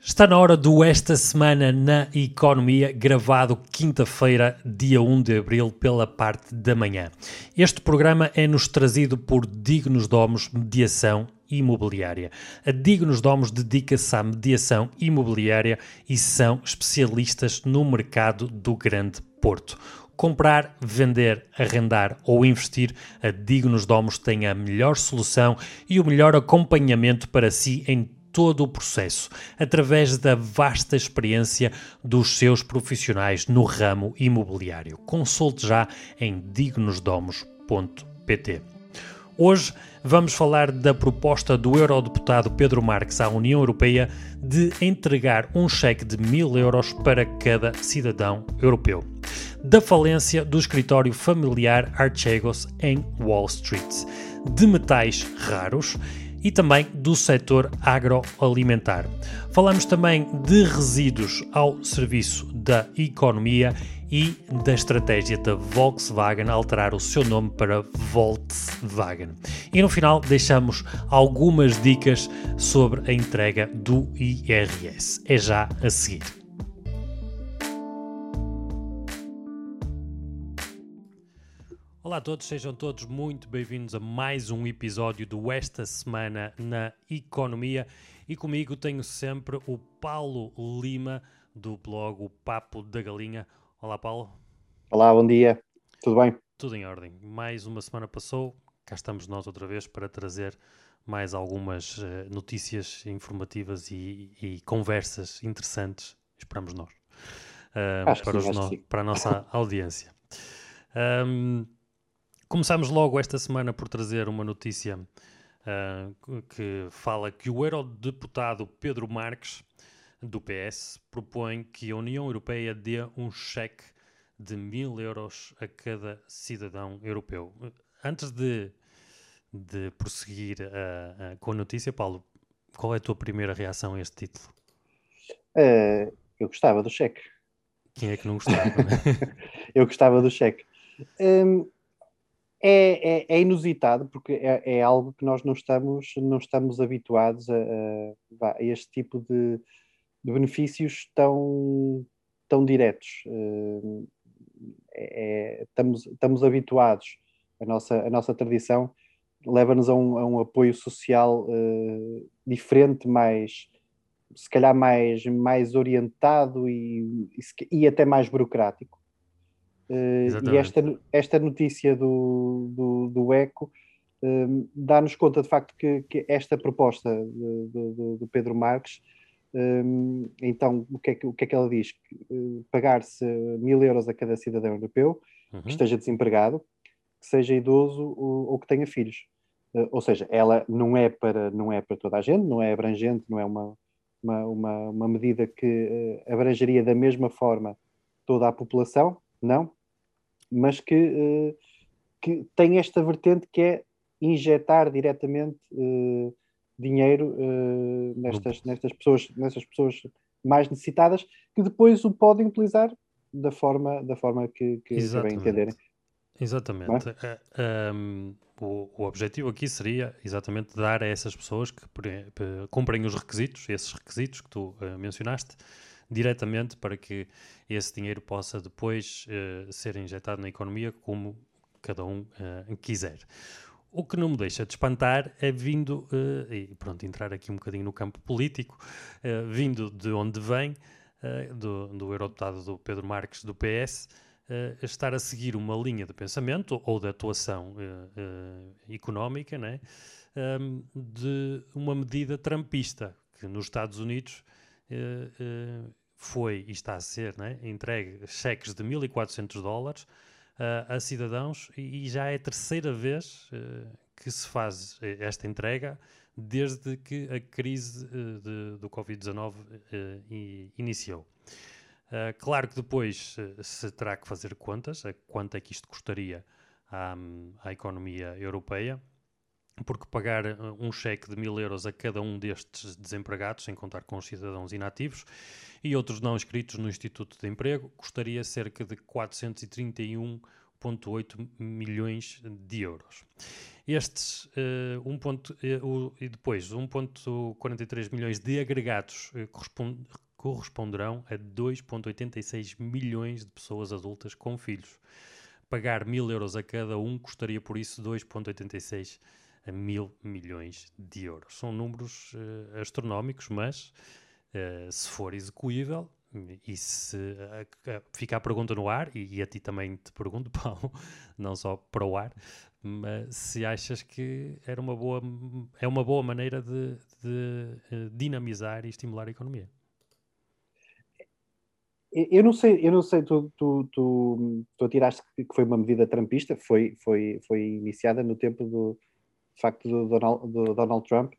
Está na hora do Esta Semana na Economia, gravado quinta-feira, dia 1 de abril, pela parte da manhã. Este programa é-nos trazido por Dignos Domos Mediação Imobiliária. A Dignos Domos dedica-se à mediação imobiliária e são especialistas no mercado do Grande Porto. Comprar, vender, arrendar ou investir, a Dignos Domos tem a melhor solução e o melhor acompanhamento para si em todo o processo, através da vasta experiência dos seus profissionais no ramo imobiliário. Consulte já em dignosdomos.pt. Hoje vamos falar da proposta do eurodeputado Pedro Marques à União Europeia de entregar um cheque de mil euros para cada cidadão europeu. Da falência do escritório familiar Archegos em Wall Street. De metais raros e também do setor agroalimentar. Falamos também de resíduos ao serviço da economia e da estratégia da Volkswagen alterar o seu nome para Volkswagen. E no final deixamos algumas dicas sobre a entrega do IRS. É já a seguir. Olá a todos, sejam todos muito bem-vindos a mais um episódio do Esta Semana na Economia. E comigo tenho sempre o Paulo Lima, do blog O Papo da Galinha. Olá, Paulo. Olá, bom dia. Tudo bem? Tudo em ordem. Mais uma semana passou, cá estamos nós outra vez para trazer mais algumas uh, notícias informativas e, e, conversas interessantes, esperamos nós, uh, para, sim, no... para, a nossa audiência. Um, Começamos logo esta semana por trazer uma notícia uh, que fala que o eurodeputado Pedro Marques, do PS, propõe que a União Europeia dê um cheque de mil euros a cada cidadão europeu. Antes de, de prosseguir uh, uh, com a notícia, Paulo, qual é a tua primeira reação a este título? eu gostava do cheque. Quem é que não gostava? eu gostava do cheque. Um, é, é, é, inusitado porque é, é, algo que nós não estamos, não estamos habituados a, a, a este tipo de, de, benefícios tão, tão diretos. É, é, estamos, estamos habituados, a nossa, a nossa tradição leva-nos a, um, a um, apoio social uh, diferente, mais se calhar mais, mais orientado e, e, e até mais burocrático. Uh, e esta, esta notícia do, do, do ECO uh, dá-nos conta de facto que, que esta proposta do, Pedro Marques, um, então o que, é que, o que é que ela diz? Uh, Pagar-se mil euros a cada cidadão europeu uhum. que esteja desempregado, que seja idoso ou, ou que tenha filhos. ou seja, ela não é, para, não é para toda a gente, não é abrangente, não é uma, uma, uma, uma medida que abrangeria da mesma forma toda a população, não, mas que, uh, que tem esta vertente que é injetar diretamente uh, dinheiro uh, nestas, nestas, pessoas, nestas pessoas mais necessitadas que depois o podem utilizar da forma, da forma que, que bem entenderem. Exatamente. É? Um, o, o, objetivo aqui seria exatamente dar a essas pessoas que cumprem os requisitos, esses requisitos que tu uh, mencionaste, diretamente para que esse dinheiro possa depois uh, ser injetado na economia como cada um uh, quiser. O que não me deixa de espantar é vindo, uh, e pronto, entrar aqui um bocadinho no campo político, vindo de onde vem, do, do eurodeputado do Pedro Marques do PS, estar a seguir uma linha de pensamento ou de atuação económica né, um, de uma medida trampista, que nos Estados Unidos uh, uh, foi e está a ser né, entregue cheques de 1.400 dólares uh, a cidadãos e, já é a terceira vez que se faz esta entrega desde que a crise de, do Covid-19 iniciou. Uh, claro que depois uh, se terá que fazer contas a quanto é que isto custaria à, à economia europeia, porque pagar eh, um cheque de mil euros a cada um destes desempregados, sem contar com os cidadãos inativos e outros não inscritos no Instituto de Emprego, custaria cerca de 431 2,8 milhões de euros. Estes uh, 1. Ponto, uh, e depois 1,43 milhões de agregados uh, correspond, corresponderão a 2,86 milhões de pessoas adultas com filhos. Pagar mil euros a cada um custaria por isso 2,86 a mil milhões de euros. São números uh, astronómicos, mas uh, se for execuível, e se uh, fica a pergunta no ar, e, e, a ti também te pergunto, Paulo, não só para o ar, mas se achas que era uma boa, é uma boa maneira de, de dinamizar e estimular a economia. Eu não sei, eu não sei, tu, tu, tu, tu atiraste que foi uma medida trampista, foi, foi, foi iniciada no tempo do, de facto do Donald, do Donald Trump,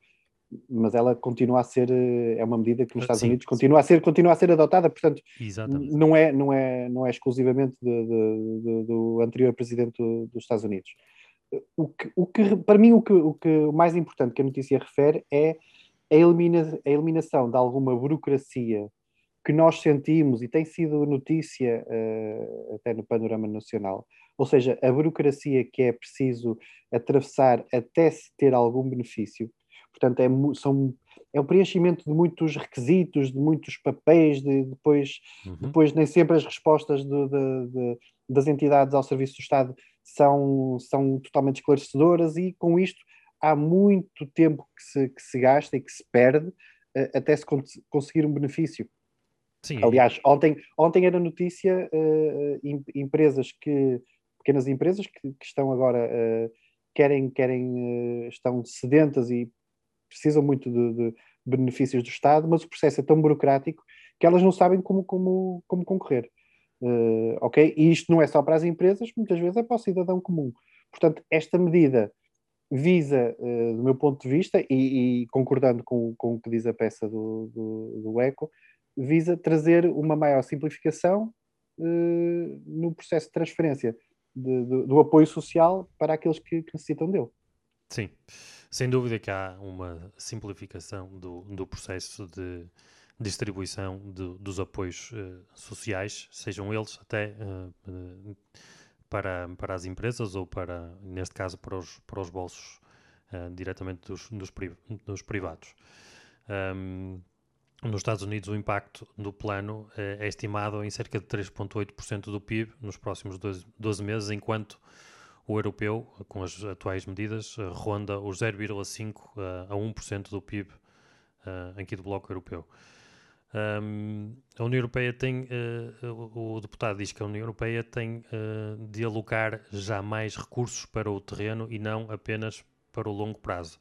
mas ela continua a ser é uma medida que nos Estados sim, Unidos continua a ser continua a ser adotada portanto Exatamente. não é não é não é exclusivamente de, de, de, do anterior presidente dos Estados Unidos o que, o que para mim o que o que o mais importante que a notícia refere é a, elimina, a eliminação de alguma burocracia que nós sentimos e tem sido notícia uh, até no panorama nacional ou seja, a burocracia que é preciso atravessar até se ter algum benefício. Portanto, é, são, é o preenchimento de muitos requisitos, de muitos papéis, de, depois, uhum. depois nem sempre as respostas de, de, de, das entidades ao serviço do Estado são, são totalmente esclarecedoras e com isto há muito tempo que se, que se gasta e que se perde uh, até se conseguir um benefício. Sim. Aliás, ontem, ontem era notícia uh, empresas que pequenas empresas que, que estão agora, uh, querem, querem uh, estão sedentas e precisam muito de, de, benefícios do Estado, mas o processo é tão burocrático que elas não sabem como, como, como concorrer. Uh, ok? E isto não é só para as empresas, muitas vezes é para o cidadão comum. Portanto, esta medida visa, uh, do meu ponto de vista, e, e, concordando com, com o que diz a peça do, do, do ECO, visa trazer uma maior simplificação uh, no processo de transferência de, de, do apoio social para aqueles que, que, necessitam dele. Sim, sem dúvida que há uma simplificação do, do processo de distribuição de, dos apoios uh, sociais, sejam eles até uh, para, para as empresas ou para, neste caso, para os, para os bolsos uh, diretamente dos, dos, dos privados. Um, nos Estados Unidos, o impacto do plano eh, é estimado em cerca de 3,8% do PIB nos próximos 12, 12, meses, enquanto o europeu, com as atuais medidas, eh, ronda os 0,5% a 1% do PIB aqui do Bloco Europeu. A União Europeia tem, o, deputado diz que a União Europeia tem de alocar já mais recursos para o terreno e não apenas para o longo prazo.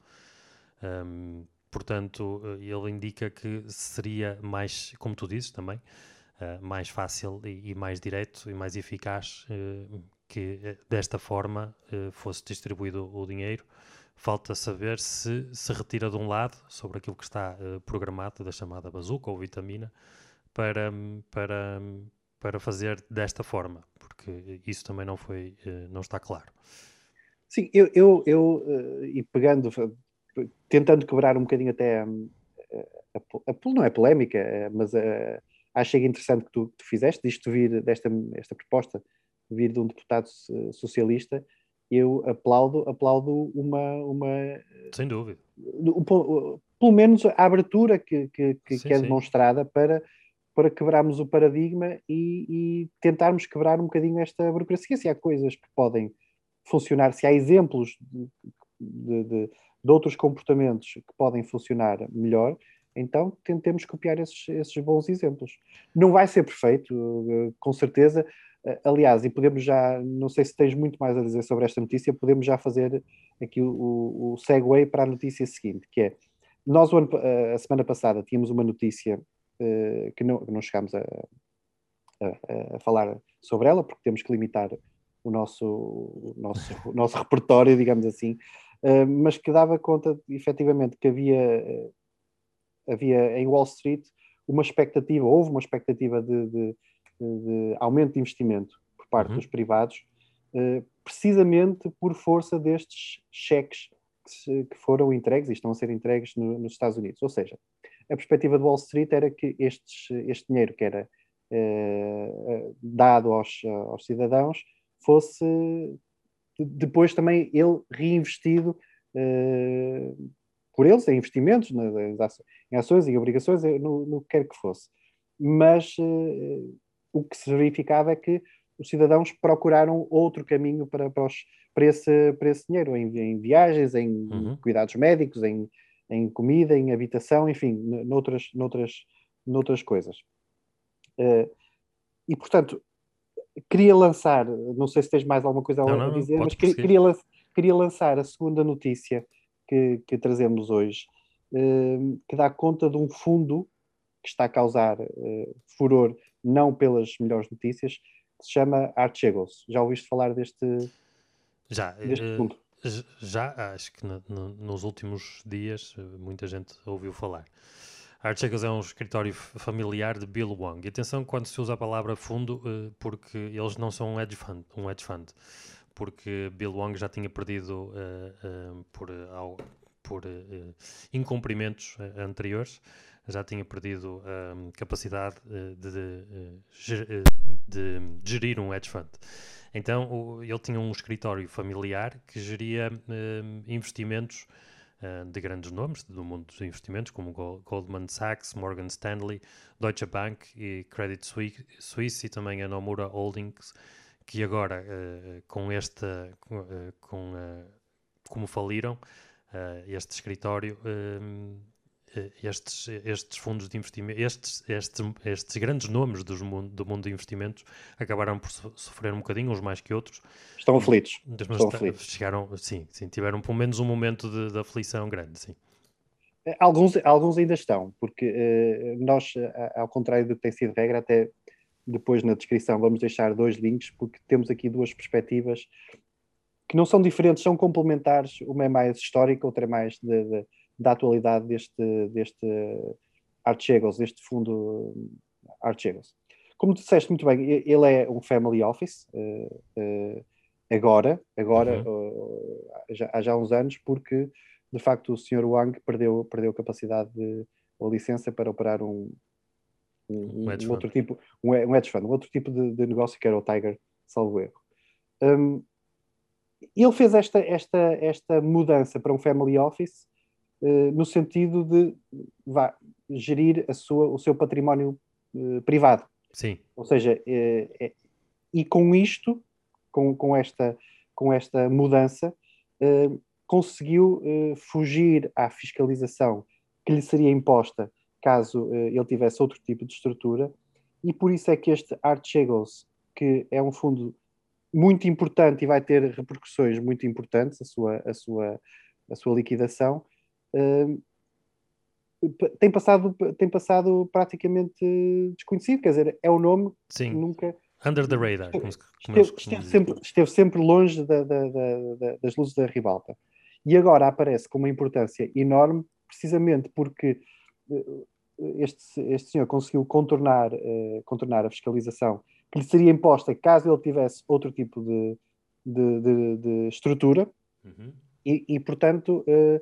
Portanto, eh, ele indica que seria mais, como tu dizes também, uh, mais fácil e, mais direto e mais eficaz uh, que desta forma fosse distribuído o dinheiro. Falta saber se se retira de um lado sobre aquilo que está programado da chamada bazuca ou vitamina para, para, para fazer desta forma, porque isso também não foi, não está claro. Sim, eu, eu, eu e pegando, tentando quebrar um bocadinho até hum, a, a, a, não é polémica, eh, mas a, eh, achei interessante que tu, tu fizeste, isto vir desta esta proposta vir de um deputado socialista, eu aplaudo, aplaudo uma, uma sem dúvida, um, pelo menos a abertura que, que, que, sim, que é demonstrada para para quebrarmos o paradigma e, e, tentarmos quebrar um bocadinho esta burocracia. Se há coisas que podem funcionar, se há exemplos de, de, de, de outros comportamentos que podem funcionar melhor, então tentemos copiar esses, esses bons exemplos. Não vai ser perfeito, eh, com certeza. Eh, aliás, e podemos já, não sei se tens muito mais a dizer sobre esta notícia, podemos já fazer aqui o, o segue para a notícia seguinte, que é, nós ano, eh, a semana passada tínhamos uma notícia que não, não chegámos a, a, a, falar sobre ela, porque temos que limitar o nosso, o nosso, o nosso repertório, digamos assim, mas que dava conta, efetivamente, que havia, uh, havia em Wall Street uma expectativa, houve uma expectativa de, de, de aumento de investimento por parte uhum. dos privados, uh, precisamente por força destes cheques que, foram entregues e estão a ser entregues no, nos Estados Unidos. Ou seja, a perspectiva do Wall Street era que estes, este dinheiro que era dado aos, aos cidadãos fosse depois também ele reinvestido uh, por eles em investimentos, em ações e obrigações, no, no que quer que fosse. Mas uh, o que se verificava é que os cidadãos procuraram outro caminho para, para, os, para, esse, para esse dinheiro, em, em viagens, em uhum. cuidados médicos, em, em comida, em habitação, enfim, noutras, noutras, noutras coisas. Uh, e, portanto, queria lançar, não sei se tens mais alguma coisa não, a não, dizer, mas queria, queria, queria, lançar a segunda notícia que, que trazemos hoje, uh, que dá conta de um fundo que está a causar uh, furor, não pelas melhores notícias, que se chama Archegos. Já ouviste falar deste, já, deste uh, fundo? Já, acho que no, no, nos últimos dias muita gente ouviu falar. Archegos é um escritório familiar de Bill Wong. E atenção quando se usa a palavra fundo, uh, porque eles não são um hedge fund, um hedge fund porque Bill Wong já tinha perdido uh, uh, por, por incumprimentos anteriores, já tinha perdido a capacidade de, de, gerir um hedge fund. Então o, ele tinha um escritório familiar que geria investimentos uh, de grandes nomes do mundo dos investimentos, como Goldman Sachs, Morgan Stanley, Deutsche Bank e Credit Suisse e também a Nomura Holdings, que agora uh, com esta, com, com como faliram, este escritório eh, estes, estes fundos de investimento, estes, estes, estes grandes nomes dos mundo, do mundo de investimentos acabaram por sofrer um bocadinho, uns mais que outros. Estão aflitos. Mas Estão aflitos. Chegaram, sim, sim, tiveram pelo menos um momento de, de aflição grande, sim. Eh, alguns, alguns ainda estão, porque uh, nós, ao contrário do que tem sido regra, até depois na descrição vamos deixar dois links, porque temos aqui duas perspectivas que não são diferentes, são complementares. Uma é mais histórica, outra é mais de, de da atualidade deste, deste Archegos, deste fundo Archegos. Como tu disseste muito bem, ele é um family office uh, uh, agora, agora uhum. uh, já, há já uns anos, porque de facto o Sr. Wang perdeu, perdeu capacidade de, ou licença para operar um, um, um, um outro tipo, um, um hedge fund, um outro tipo de, de, negócio que era o Tiger, salvo erro. Um, ele fez esta, esta, esta mudança para um family office eh, no sentido de vá, gerir a sua, o seu património uh, privado. Sim. Ou seja, é, e com isto, com, com, esta, com esta mudança, conseguiu fugir à fiscalização que lhe seria imposta caso ele tivesse outro tipo de estrutura, e por isso é que este Archegos, que é um fundo muito importante e vai ter repercussões muito importantes, a sua, a sua, a sua liquidação, tem passado, tem passado praticamente desconhecido, quer dizer, é o nome Sim. que nunca. Under the radar. Como, como esteve, esteve, sempre, esteve, sempre, longe da, da, da, das luzes da ribalta. E agora aparece com uma importância enorme, precisamente porque eh, este, este senhor conseguiu contornar, uh, contornar a fiscalização que lhe seria imposta caso ele tivesse outro tipo de, de, de, de estrutura, uhum. e, e, portanto. Uh,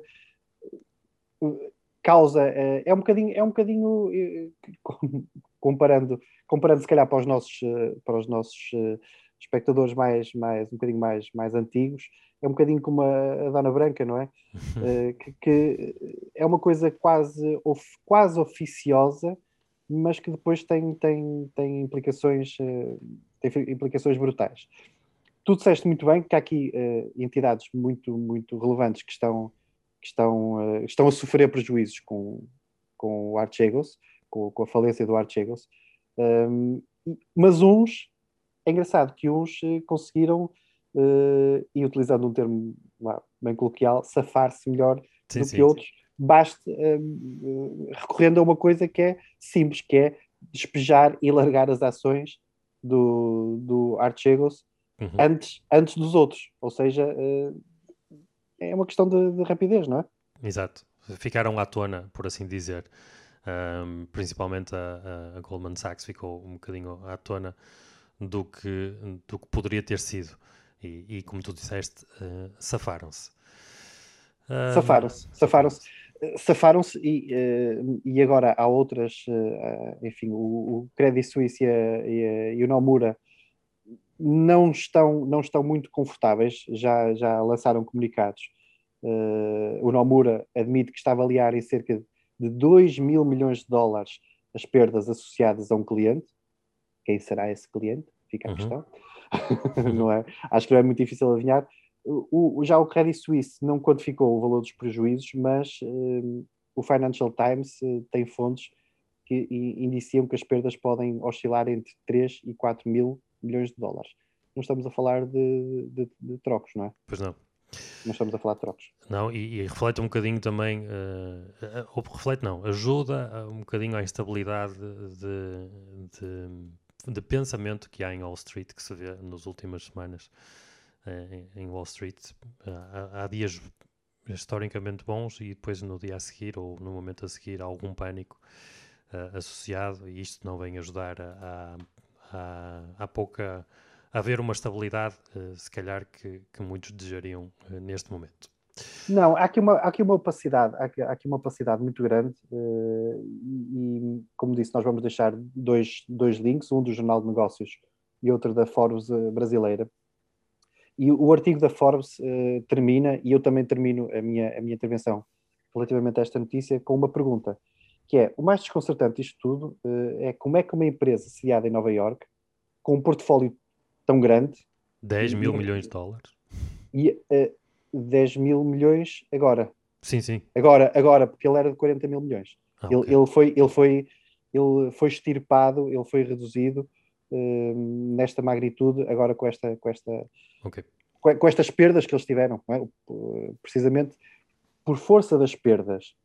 causa eh, é um bocadinho é um bocadinho eh, comparando comparando se calhar para os nossos eh, para os nossos espectadores mais mais um bocadinho mais mais antigos é um bocadinho como a, a Dona Branca não é? Que, que, é uma coisa quase of, quase oficiosa mas que depois tem tem tem implicações tem implicações brutais. Tu disseste muito bem que há aqui entidades muito muito relevantes que estão estão, uh, estão a sofrer prejuízos com, com o Archegos, com, com a falência do Archegos, um, mas uns, é engraçado que uns eh, conseguiram, uh, e utilizando um termo lá, bem coloquial, safar-se melhor sim, do sim, que outros, baste um, recorrendo a uma coisa que é simples, que é despejar e largar as ações do, do Archegos uhum. antes, antes dos outros, ou seja, uh, é uma questão de, de rapidez, não é? Exato. Ficaram à tona, por assim dizer. Um, principalmente a, a, Goldman Sachs ficou um bocadinho à tona do que, do que poderia ter sido. E, e como tu disseste, uh, safaram-se. Um, safaram-se, safaram-se. Safaram-se e, uh, e agora há outras, uh, enfim, o, o Credit Suisse e, a, e, a, e o Nomura não estão, não estão muito confortáveis, já, já lançaram comunicados. Uh, o Nomura admite que está a avaliar em cerca de 2 mil milhões de dólares as perdas associadas a um cliente. Quem será esse cliente? Fica a uhum. questão. não é? Acho que não é muito difícil adivinhar. O, o, já o Credit Suisse não quantificou o valor dos prejuízos, mas uh, o Financial Times uh, tem fontes que indiciam que as perdas podem oscilar entre 3 e 4 mil milhões de dólares. Não estamos a falar de, de, de trocos, não é? Pois não. Não estamos a falar de trocos. Não, e, e reflete um bocadinho também, uh, ou reflete não, ajuda um bocadinho à instabilidade de, de, de, pensamento que há em Wall Street, que se vê nas últimas semanas uh, em Wall Street. Uh, há, há, dias historicamente bons e depois no dia a seguir ou no momento a seguir há algum pânico associado e isto não vem ajudar a, a, a pouca haver uma estabilidade, uh, se calhar, que, que muitos desejariam uh, neste momento. Não, há aqui uma, há aqui uma opacidade, há aqui, há aqui uma opacidade muito grande uh, e, como disse, nós vamos deixar dois, dois links, um do Jornal de Negócios e outro da Forbes brasileira. E o artigo da Forbes termina, e eu também termino a minha, a minha intervenção relativamente a esta notícia, com uma pergunta, que é, o mais desconcertante disto tudo é como é que uma empresa sediada em Nova York, com um portfólio tão grande. 10 mil e, milhões de dólares. E uh, eh, 10 mil milhões agora. Sim, sim. Agora, agora porque ele era de 40 mil milhões. Ah, ele, okay. ele, foi, ele, foi, ele foi extirpado, ele foi reduzido uh, nesta magnitude, agora com, esta, com, esta, okay. com, com, estas perdas que eles tiveram. É? Precisamente por força das perdas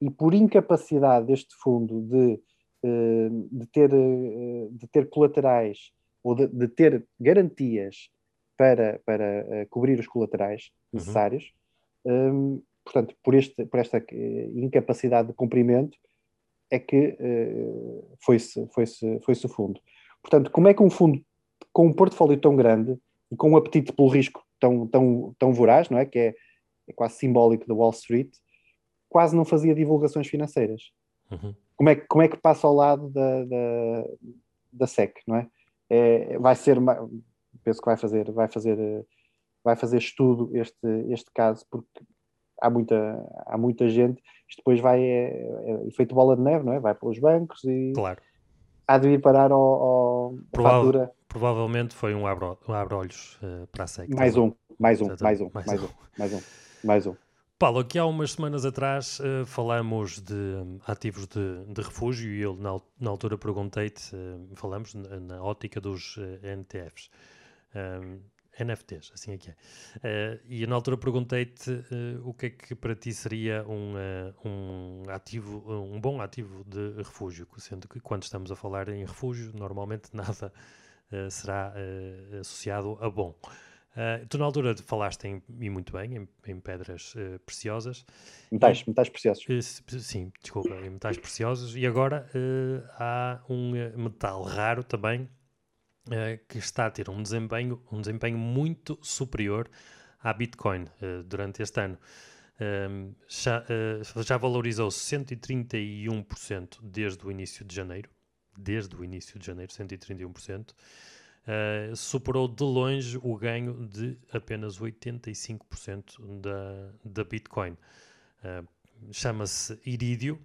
e por incapacidade deste fundo de, uh, de, ter, de ter colaterais ou de, de ter garantias para, para uh, cobrir os colaterais uhum. necessários. Uhum. Um, portanto, por, este, por esta eh, incapacidade de cumprimento é que uh, foi-se foi -se, foi -se o fundo. Portanto, como é que um fundo com um portfólio tão grande e com um apetite pelo risco tão, tão, tão voraz, não é? Que é, é quase simbólico da Wall Street, quase não fazia divulgações financeiras. Uhum. Como, é, como é que passa ao lado da, da, da SEC, não é? é, vai ser, penso que vai fazer, vai fazer, vai fazer estudo este, este caso, porque há muita, há muita gente, isto depois vai, é, é feito bola de neve, não é? Vai pelos bancos e claro. há de vir parar ao, ao Provável, fatura. Provavelmente foi um abre-olhos um uh, para a SEC. Mais um, mais um, mais um, mais, mais um, mais um, mais um. Paulo, aqui há umas semanas atrás uh, falamos de um, ativos de, de, refúgio e eu na, na altura perguntei-te, uh, falamos na, ótica dos uh, NTFs, um, NFTs, assim é que é. e na altura perguntei-te o que é que para ti seria um, um ativo, um bom ativo de refúgio, sendo que quando estamos a falar em refúgio, normalmente nada será associado a bom. Uh, tu na altura falaste em, e muito bem em, em pedras uh, preciosas. Metais, e, metais preciosos. Uh, sim, desculpa, em metais preciosos. E agora há um metal raro também que está a ter um desempenho, um desempenho muito superior à Bitcoin durante este ano. já, já valorizou 131% desde o início de janeiro. Desde o início de janeiro, 131%. Uh, superou de longe o ganho de apenas 85% da, da Bitcoin. Uh, Chama-se Iridio.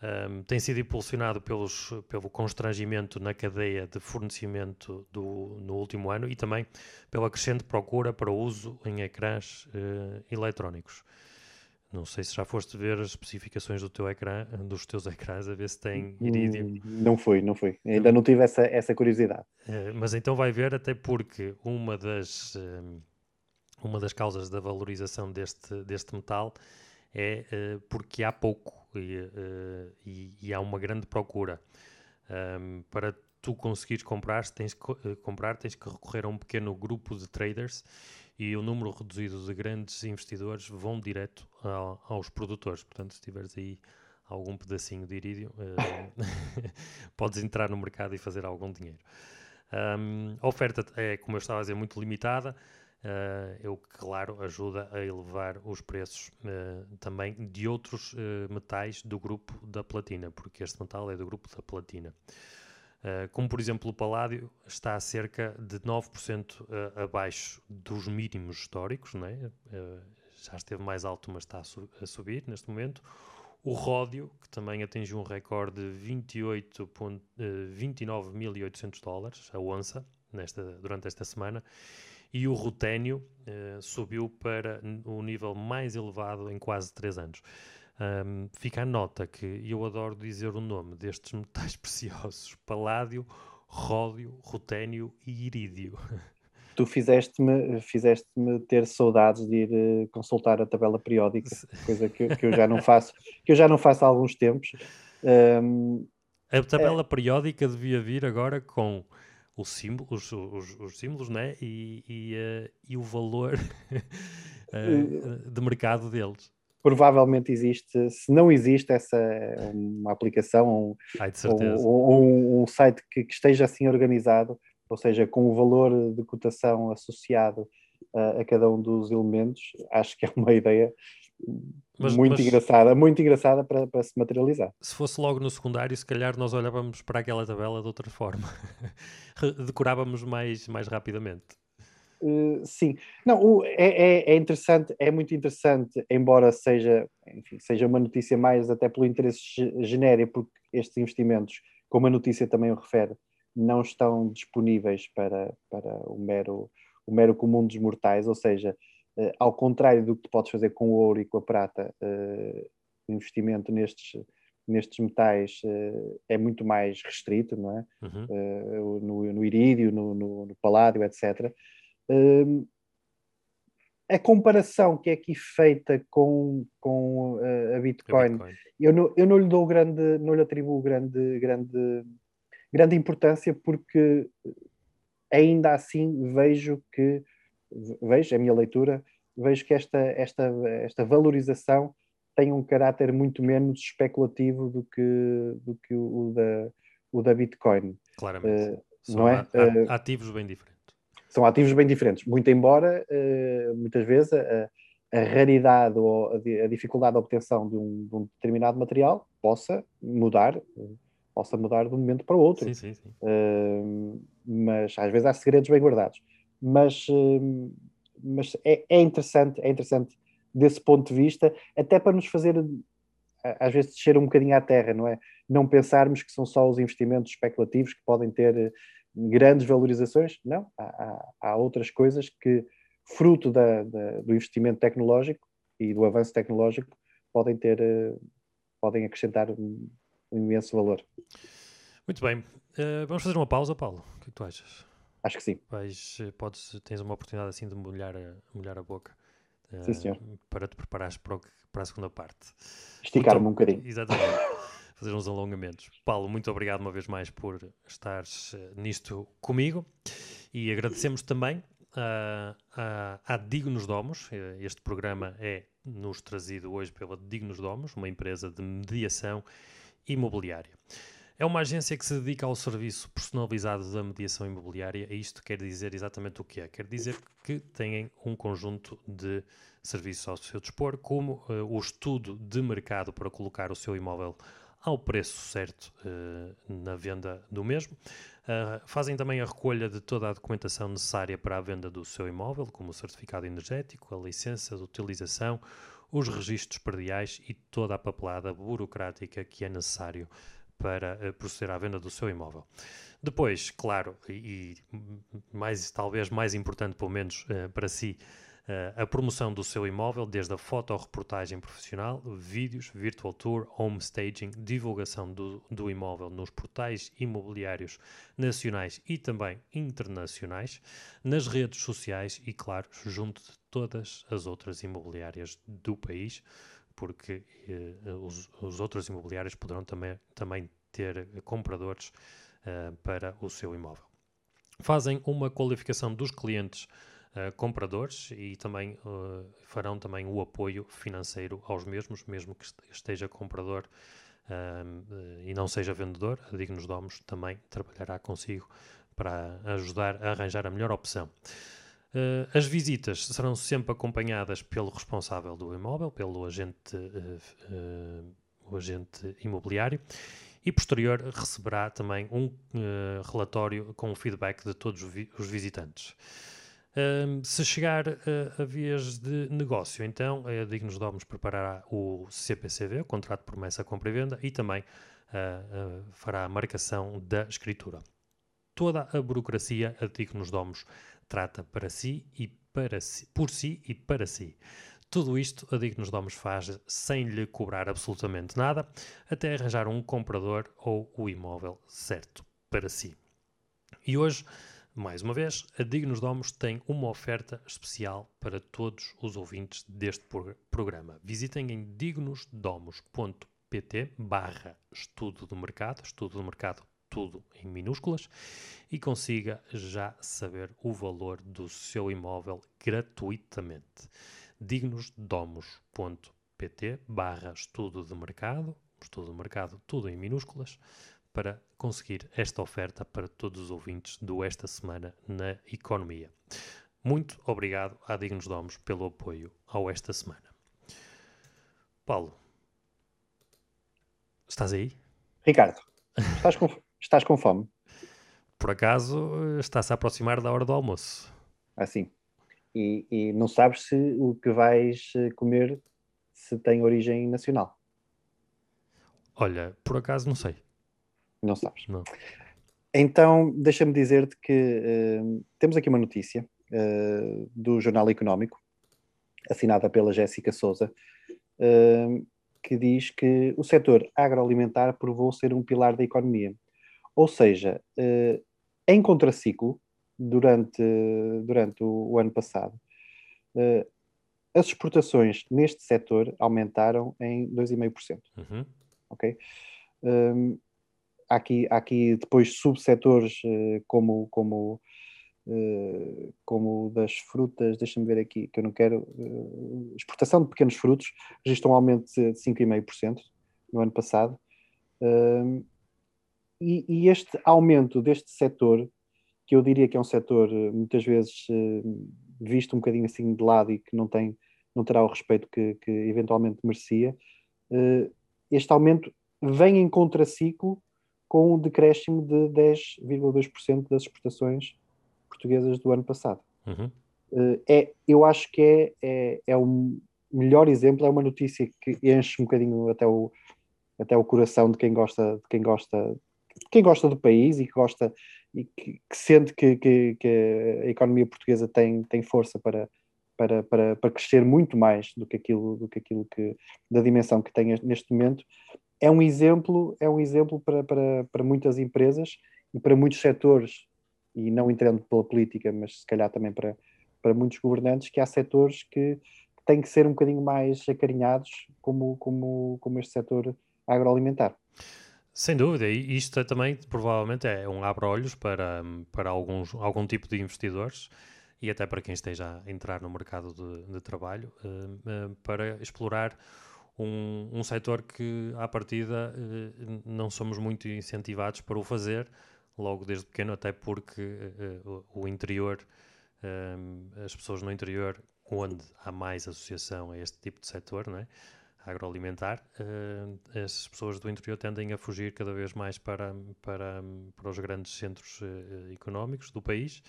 Um, tem sido impulsionado pelos, pelo constrangimento na cadeia de fornecimento do, no último ano e também pela crescente procura para uso em ecrãs uh, eletrónicos. Não sei se já foste ver as especificações do teu ecrã, dos teus ecrãs, a ver se tem irídio. Hum, não foi, não foi. Ainda não tive essa, essa curiosidade. Uh, mas então vai ver, até porque uma das, uh, uma das causas da valorização deste, deste metal é uh, porque há pouco e, e, e, há uma grande procura. Para tu conseguires comprar tens, comprar, tens que recorrer a um pequeno grupo de traders e o número reduzido de grandes investidores vão direto ao, aos produtores. Portanto, se tiveres aí algum pedacinho de irídio, uh, podes entrar no mercado e fazer algum dinheiro. Um, a oferta é, como eu estava a dizer, muito limitada, uh, que, claro, ajuda a elevar os preços uh, também de outros metais do grupo da platina, porque este metal é do grupo da platina. Uh, como por exemplo o Paládio está a cerca de 9% uh, abaixo dos mínimos históricos, né? Uh, já esteve mais alto, mas está a, su a, subir neste momento. O Ródio, que também atingiu um recorde de 29.800 dólares a onça nesta, durante esta semana. E o Ruténio subiu para o nível mais elevado em quase 3 anos. Um, fica a nota que eu adoro dizer o nome destes metais preciosos: paládio, ródio, ruténio e irídio. Tu fizeste-me fizeste ter saudades de ir uh, consultar a tabela periódica, coisa que, que, eu já não faço, que eu já não faço há alguns tempos. Um, a tabela é... periódica devia vir agora com os símbolos, os, os símbolos né? e, e, uh, e o valor uh, de mercado deles provavelmente existe, se não existe essa uma aplicação Ai, ou, um, um, site que, que, esteja assim organizado, ou seja, com o valor de cotação associado a, a cada um dos elementos, acho que é uma ideia mas, muito mas, engraçada, muito engraçada para, para, se materializar. Se fosse logo no secundário, se calhar nós olhávamos para aquela tabela de outra forma, decorávamos mais, mais rapidamente. Uh, sim, não, o, é, é, é, interessante, é muito interessante, embora seja, enfim, seja uma notícia mais até pelo interesse genérico, porque estes investimentos, como a notícia também o refere, não estão disponíveis para, para o, mero, o mero comum dos mortais, ou seja, uh, ao contrário do que tu podes fazer com o ouro e com a prata, uh, o investimento nestes, nestes metais é muito mais restrito, não é? Uhum. no, no irídio, no, no, no paládio, etc a comparação que é aqui feita com, com uh, a, Bitcoin, Bitcoin, Eu, não, eu não lhe dou grande, não lhe atribuo grande, grande, grande importância porque ainda assim vejo que, vejo, é a minha leitura, vejo que esta, esta, esta valorização tem um caráter muito menos especulativo do que, do que o, o da, o da Bitcoin. Claramente. Uh, não é? Uh, ativos bem diferentes são ativos bem diferentes, muito embora uh, muitas vezes a, a raridade ou a, a, dificuldade de obtenção de um, de um, determinado material possa mudar, possa mudar de um momento para o outro. Sim, sim, sim. Uh, mas às vezes há segredos bem guardados. Mas, uh, mas é, é, interessante, é interessante desse ponto de vista, até para nos fazer às vezes descer um bocadinho à terra, não é? Não pensarmos que são só os investimentos especulativos que podem ter grandes valorizações, não. Há, há, há outras coisas que, fruto da, da, do investimento tecnológico e do avanço tecnológico, podem ter, uh, podem acrescentar um, um, imenso valor. Muito bem. Uh, vamos fazer uma pausa, Paulo. O que, é que tu achas? Acho que sim. Vais, eh, podes, tens uma oportunidade assim de molhar a, molhar a boca. Uh, sim, senhor. Para te preparares para, o, para a segunda parte. Esticar-me um bocadinho. Exatamente. Fazer uns alongamentos. Paulo, muito obrigado uma vez mais por estares uh, nisto comigo e agradecemos também uh, uh, à Dignos Domos. Eh, este programa é nos trazido hoje pela Dignos Domos, uma empresa de mediação imobiliária. É uma agência que se dedica ao serviço personalizado da mediação imobiliária e isto quer dizer exatamente o que é. Quer dizer que têm um conjunto de serviços ao seu dispor, como uh, o estudo de mercado para colocar o seu imóvel ao preço certo uh, na venda do mesmo. Uh, fazem também a recolha de toda a documentação necessária para a venda do seu imóvel, como o certificado energético, a licença de utilização, os registros perdiais e toda a papelada burocrática que é necessário para uh, proceder à venda do seu imóvel. Depois, claro, e, e mais, talvez mais importante, pelo menos para si, a promoção do seu imóvel, desde a fotoreportagem profissional, vídeos, virtual tour, home staging, divulgação do, do imóvel nos portais imobiliários nacionais e também internacionais, nas redes sociais e, claro, junto de todas as outras imobiliárias do país, porque eh, os, os, outros imobiliários poderão também, também ter compradores eh, para o seu imóvel. Fazem uma qualificação dos clientes compradores e também uh, farão também o apoio financeiro aos mesmos, mesmo que esteja comprador uh, e não seja vendedor, a Dignos Domos também trabalhará consigo para ajudar a arranjar a melhor opção. Uh, as visitas serão sempre acompanhadas pelo responsável do imóvel, pelo agente, o agente imobiliário, e posterior receberá também um uh, relatório com o feedback de todos os visitantes. Um, se chegar a, a, vias de negócio, então a Dignos Domos preparará o CPCV, o Contrato de Promessa, Compra e Venda, e também uh, uh, fará a marcação da escritura. Toda a burocracia a Dignos Domos trata para si e para si, por si e para si. Tudo isto a Dignos Domos faz sem lhe cobrar absolutamente nada, até arranjar um comprador ou o imóvel certo para si. E hoje mais uma vez, a Dignos Domos tem uma oferta especial para todos os ouvintes deste programa. Visitem em dignosdomos.pt barra estudo do mercado, estudo do mercado tudo em minúsculas, e consiga já saber o valor do seu imóvel gratuitamente. dignosdomos.pt barra estudo de mercado, estudo do mercado tudo em minúsculas, para conseguir esta oferta para todos os ouvintes do Esta Semana na Economia. Muito obrigado à Dignos Domos pelo apoio ao Esta Semana. Paulo, estás aí? Ricardo, estás com, estás com fome? Por acaso está-se a aproximar da hora do almoço. Assim. E, e não sabes se o que vais eh, comer se tem origem nacional? Olha, por acaso não sei. Não sabes. Não. Então, deixa-me dizer-te que uh, temos aqui uma notícia uh, do Jornal Económico, assinada pela Jéssica Souza, uh, que diz que o setor agroalimentar provou ser um pilar da economia. Ou seja, em contraciclo, durante, durante o, o ano passado, as exportações neste setor aumentaram em 2,5%. Uhum. Ok? Um, há aqui, há aqui depois subsetores uh, como, como, uh, como das frutas, deixa-me ver aqui, que eu não quero, uh, exportação de pequenos frutos, registrou um aumento de 5,5% no ano passado. Ehm, e, e, este aumento deste setor, que eu diria que é um setor muitas vezes visto um bocadinho assim de lado e que não, tem, não terá o respeito que, que eventualmente merecia, este aumento vem em contraciclo com um decréscimo de 10,2% das exportações portuguesas do ano passado. Uhum. Uh, é, eu acho que é, é, é o melhor exemplo, é uma notícia que enche um bocadinho até o, até o coração de quem gosta, de quem gosta, quem gosta do país e que gosta e que, que sente que, que, que, a economia portuguesa tem, tem força para, para, para, para crescer muito mais do que aquilo, do que aquilo que da dimensão que tem neste momento é um exemplo, é um exemplo para, para, para muitas empresas e para muitos setores, e não entrando pela política, mas se calhar também para, para muitos governantes, que há setores que têm que ser um bocadinho mais acarinhados, como, como, como este setor agroalimentar. Sem dúvida, e isto é também provavelmente é um abre-olhos para, para alguns, algum tipo de investidores e até para quem esteja a entrar no mercado de, de trabalho, uh, uh, para explorar um, um setor que, à partida, uh, não somos muito incentivados para o fazer, logo desde pequeno, até porque uh, o, o, interior, as pessoas no interior, onde há mais associação a este tipo de setor, não é? agroalimentar, as pessoas do interior tendem a fugir cada vez mais para, para, para os grandes centros económicos do país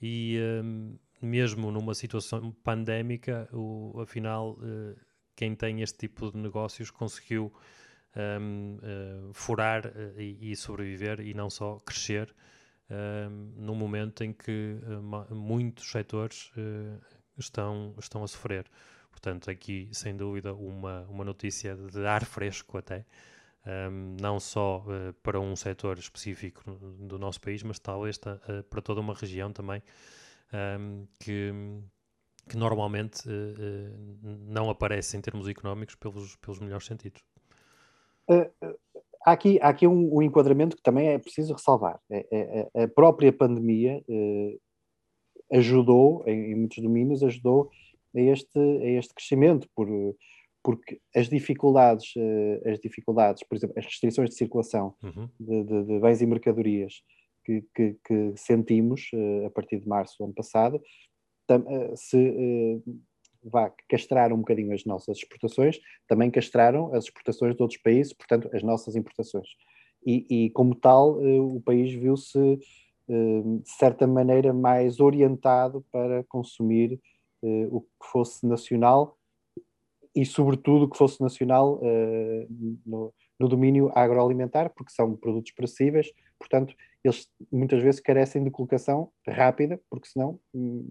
e mesmo numa situação pandémica, o, afinal, quem tem este tipo de negócios conseguiu um, uh, furar uh, e, e, sobreviver e não só crescer um, num momento em que uh, muitos setores estão, estão a sofrer. Portanto, aqui, sem dúvida, uma, uma notícia de ar fresco até, um, não só para um setor específico do nosso país, mas talvez para toda uma região também, que que normalmente uh, uh, não aparece em termos económicos pelos, pelos melhores sentidos. Uh, há aqui, há aqui um, um, enquadramento que também é preciso ressalvar. É, é, é a própria pandemia ajudou, em, em, muitos domínios, ajudou a este, a este crescimento, por, porque as dificuldades, as dificuldades, por exemplo, as restrições de circulação uhum. de, de, de, bens e mercadorias que, que, que sentimos a partir de março do ano passado, eh, se eh, vá castrar um bocadinho as nossas exportações, também castraram as exportações de outros países, portanto, as nossas importações. e, e como tal, o país viu-se, de certa maneira, mais orientado para consumir o que fosse nacional e, sobretudo, que fosse nacional no, no domínio agroalimentar, porque são produtos perecíveis, portanto, eles muitas vezes carecem de colocação rápida, porque senão hum,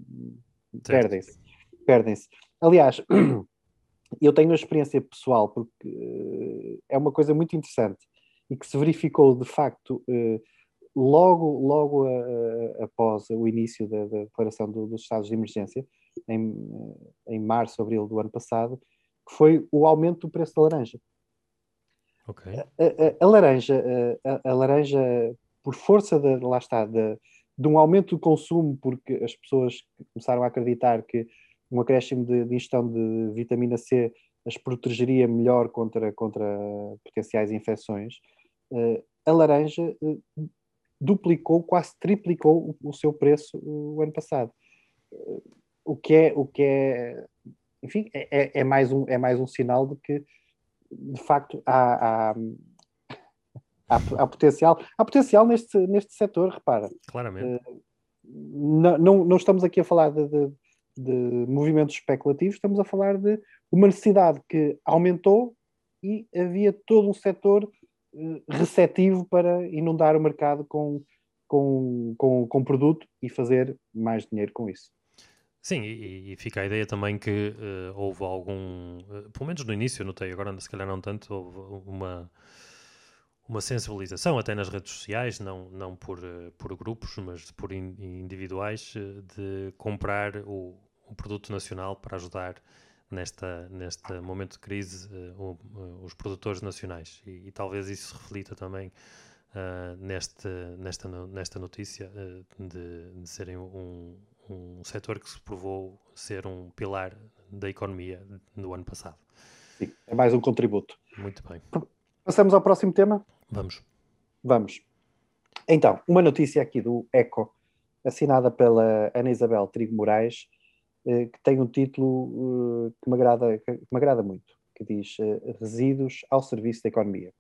perdem-se. Perdem-se. Aliás, eu tenho uma experiência pessoal, porque uh, é uma coisa muito interessante e que se verificou de facto uh, logo, logo a, a, após o início da, da declaração do, dos estados de emergência, em, em março, abril do ano passado, que foi o aumento do preço da laranja. Okay. A, a, a, laranja, a, laranja, por força de, lá está, de, de, um aumento do consumo, porque as pessoas começaram a acreditar que um acréscimo de, de ingestão de vitamina C as protegeria melhor contra, contra potenciais infecções, uh, a laranja uh, duplicou, quase triplicou o, seu preço o ano passado. O que é, o que é enfim, é, é, é, mais um, é mais um sinal de que de facto, há, há, há, há, potencial. Há potencial neste, neste setor, repara. Claramente. Uh, não, não, não, estamos aqui a falar de, de, de, movimentos especulativos, estamos a falar de uma necessidade que aumentou e havia todo um setor uh, receptivo para inundar o mercado com, com, com, com produto e fazer mais dinheiro com isso. Sim, e, e, fica a ideia também que uh, houve algum, uh, pelo menos no início, notei, agora se calhar não tanto, houve uma, uma sensibilização até nas redes sociais, não, não por, uh, por grupos, mas por in, individuais, de comprar o, o, produto nacional para ajudar nesta, neste momento de crise o, os produtores nacionais. E, e, talvez isso reflita também neste, nesta, nesta notícia de, de serem um um setor que se provou ser um pilar da economia no ano passado. Sim, é mais um contributo. Muito bem. Passamos ao próximo tema? Vamos. Vamos. Então, uma notícia aqui do ECO, assinada pela Ana Isabel Trigo Moraes, eh, que tem um título eh, que me agrada, que me agrada muito, que diz eh, Resíduos ao Serviço da Economia.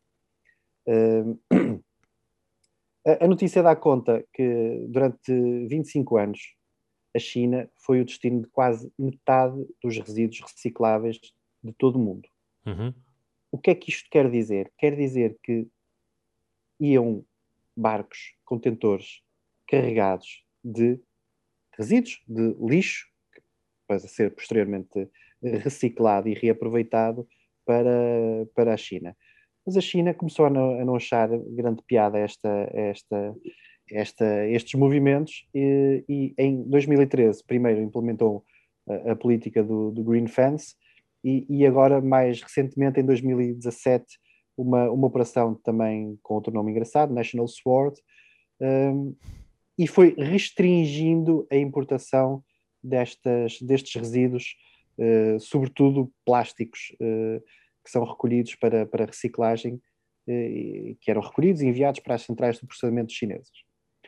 A notícia dá conta que durante 25 anos a China foi o destino de quase metade dos resíduos recicláveis de todo o mundo. Uhum. O que é que isto quer dizer? Quer dizer que iam barcos, contentores carregados de resíduos, de lixo, para ser posteriormente reciclado e reaproveitado para, para a China. Mas a China começou a não, a não achar grande piada esta, esta, esta, estes movimentos e, e, em 2013 primeiro implementou a, a política do, do, Green Fence e, e, agora mais recentemente em 2017 uma, uma operação também com outro nome engraçado, National Sword, um, e foi restringindo a importação destas, destes resíduos, uh, sobretudo plásticos, uh, que são recolhidos para, para reciclagem, uh, que eram recolhidos e enviados para as centrais de processamento chinesas.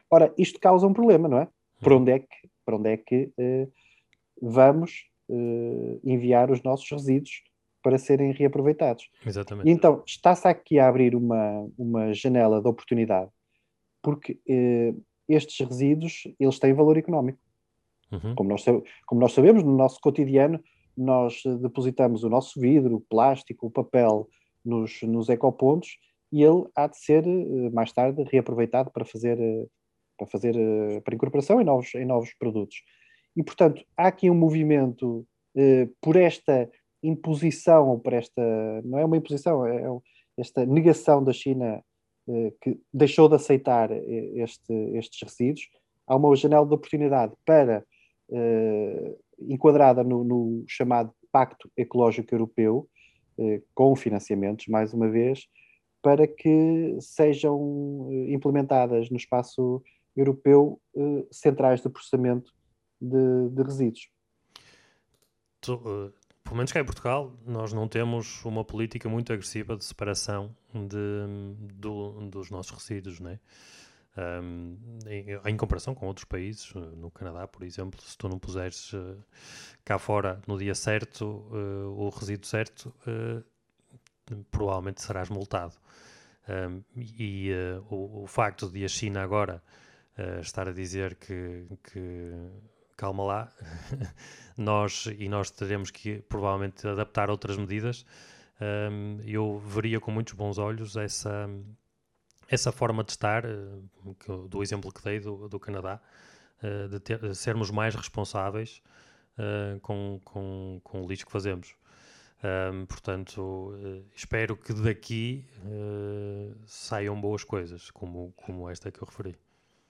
Ora, isto causa um problema, não é? Para onde é que, para onde é que vamos enviar os nossos resíduos para serem reaproveitados? Exatamente. E então, está-se aqui a abrir uma, uma janela de oportunidade, porque uh, estes resíduos, eles têm valor económico. Uhum. Como, nós, como nós sabemos, no nosso cotidiano, nós depositamos o nosso vidro, o plástico, o papel nos, nos ecopontos e ele há de ser mais tarde reaproveitado para fazer para fazer eh, para incorporação em novos, em novos produtos. E, portanto, há aqui um movimento eh, por esta imposição, por esta, não é uma imposição, é, é esta negação da China eh, que deixou de aceitar este, estes resíduos, há uma janela de oportunidade para, enquadrada no, no, chamado Pacto Ecológico Europeu, com financiamentos, mais uma vez, para que sejam implementadas no espaço europeu eh, centrais de processamento de, de resíduos. Tu, pelo menos cá em Portugal, nós não temos uma política muito agressiva de separação de, do, dos nossos resíduos, né? Um, em, em, comparação com outros países, no Canadá, por exemplo, se tu não puseres uh, cá fora no dia certo uh, o resíduo certo, uh, provavelmente serás multado. Um, e o, o, facto de a China agora estar a dizer que, que calma lá, nós e nós teremos que provavelmente adaptar outras medidas. Um, eu veria com muitos bons olhos essa, essa forma de estar, uh, do exemplo que dei do, do Canadá, de, ter, de, sermos mais responsáveis com, com, com o lixo que fazemos. Um, portanto, espero que daqui saiam boas coisas, como, como esta que eu referi.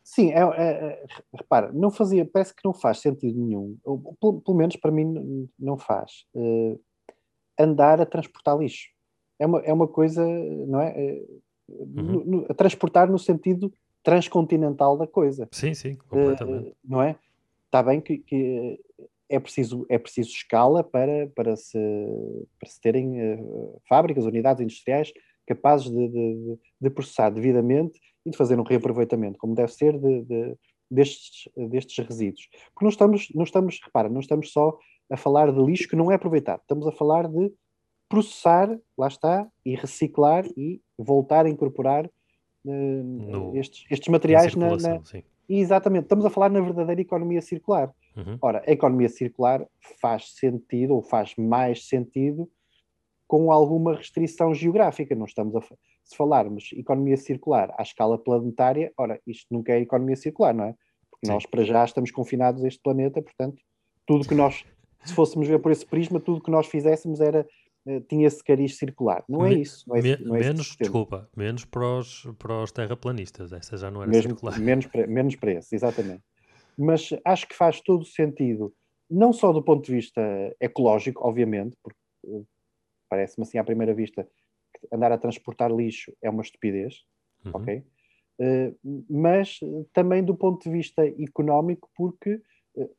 Sim, é, é, é, repara, não fazia, parece que não faz sentido nenhum, ou, pelo, pelo, menos para mim não faz, uh, andar a transportar lixo. É uma, é uma coisa, não é? Uhum. No, a transportar no sentido transcontinental da coisa. Sim, sim, completamente. não é? Está bem que, que é preciso, é preciso escala para, para, se, para se terem uh, fábricas, unidades industriais capazes de, de, de, processar devidamente e de fazer um reaproveitamento, como deve ser de, de, destes, destes resíduos. Porque não estamos, não estamos, repara, não estamos só a falar de lixo que não é aproveitado, estamos a falar de processar, lá está, e reciclar e voltar a incorporar uh, no, estes, estes materiais na, na, Exatamente, estamos a falar na verdadeira economia circular. Uhum. Ora, a economia circular faz sentido, ou faz mais sentido, com alguma restrição geográfica. Não estamos a. Se falarmos economia circular à escala planetária, ora, isto nunca é economia circular, não é? Porque Sim. nós, para já, estamos confinados a este planeta, portanto, tudo que nós, se fôssemos ver por esse prisma, tudo que nós fizéssemos era eh, tinha esse cariz circular. Não é isso. Não é, Me, não é menos, desculpa, menos para os, para os terraplanistas. Essa já não era Mesmo, circular. Menos para, menos para esse, exatamente. Mas acho que faz todo sentido, não só do ponto de vista ecológico, obviamente, porque eh, parece-me assim à primeira vista que andar a transportar lixo é uma estupidez, uhum. ok? Uh, mas também do ponto de vista económico, porque uh,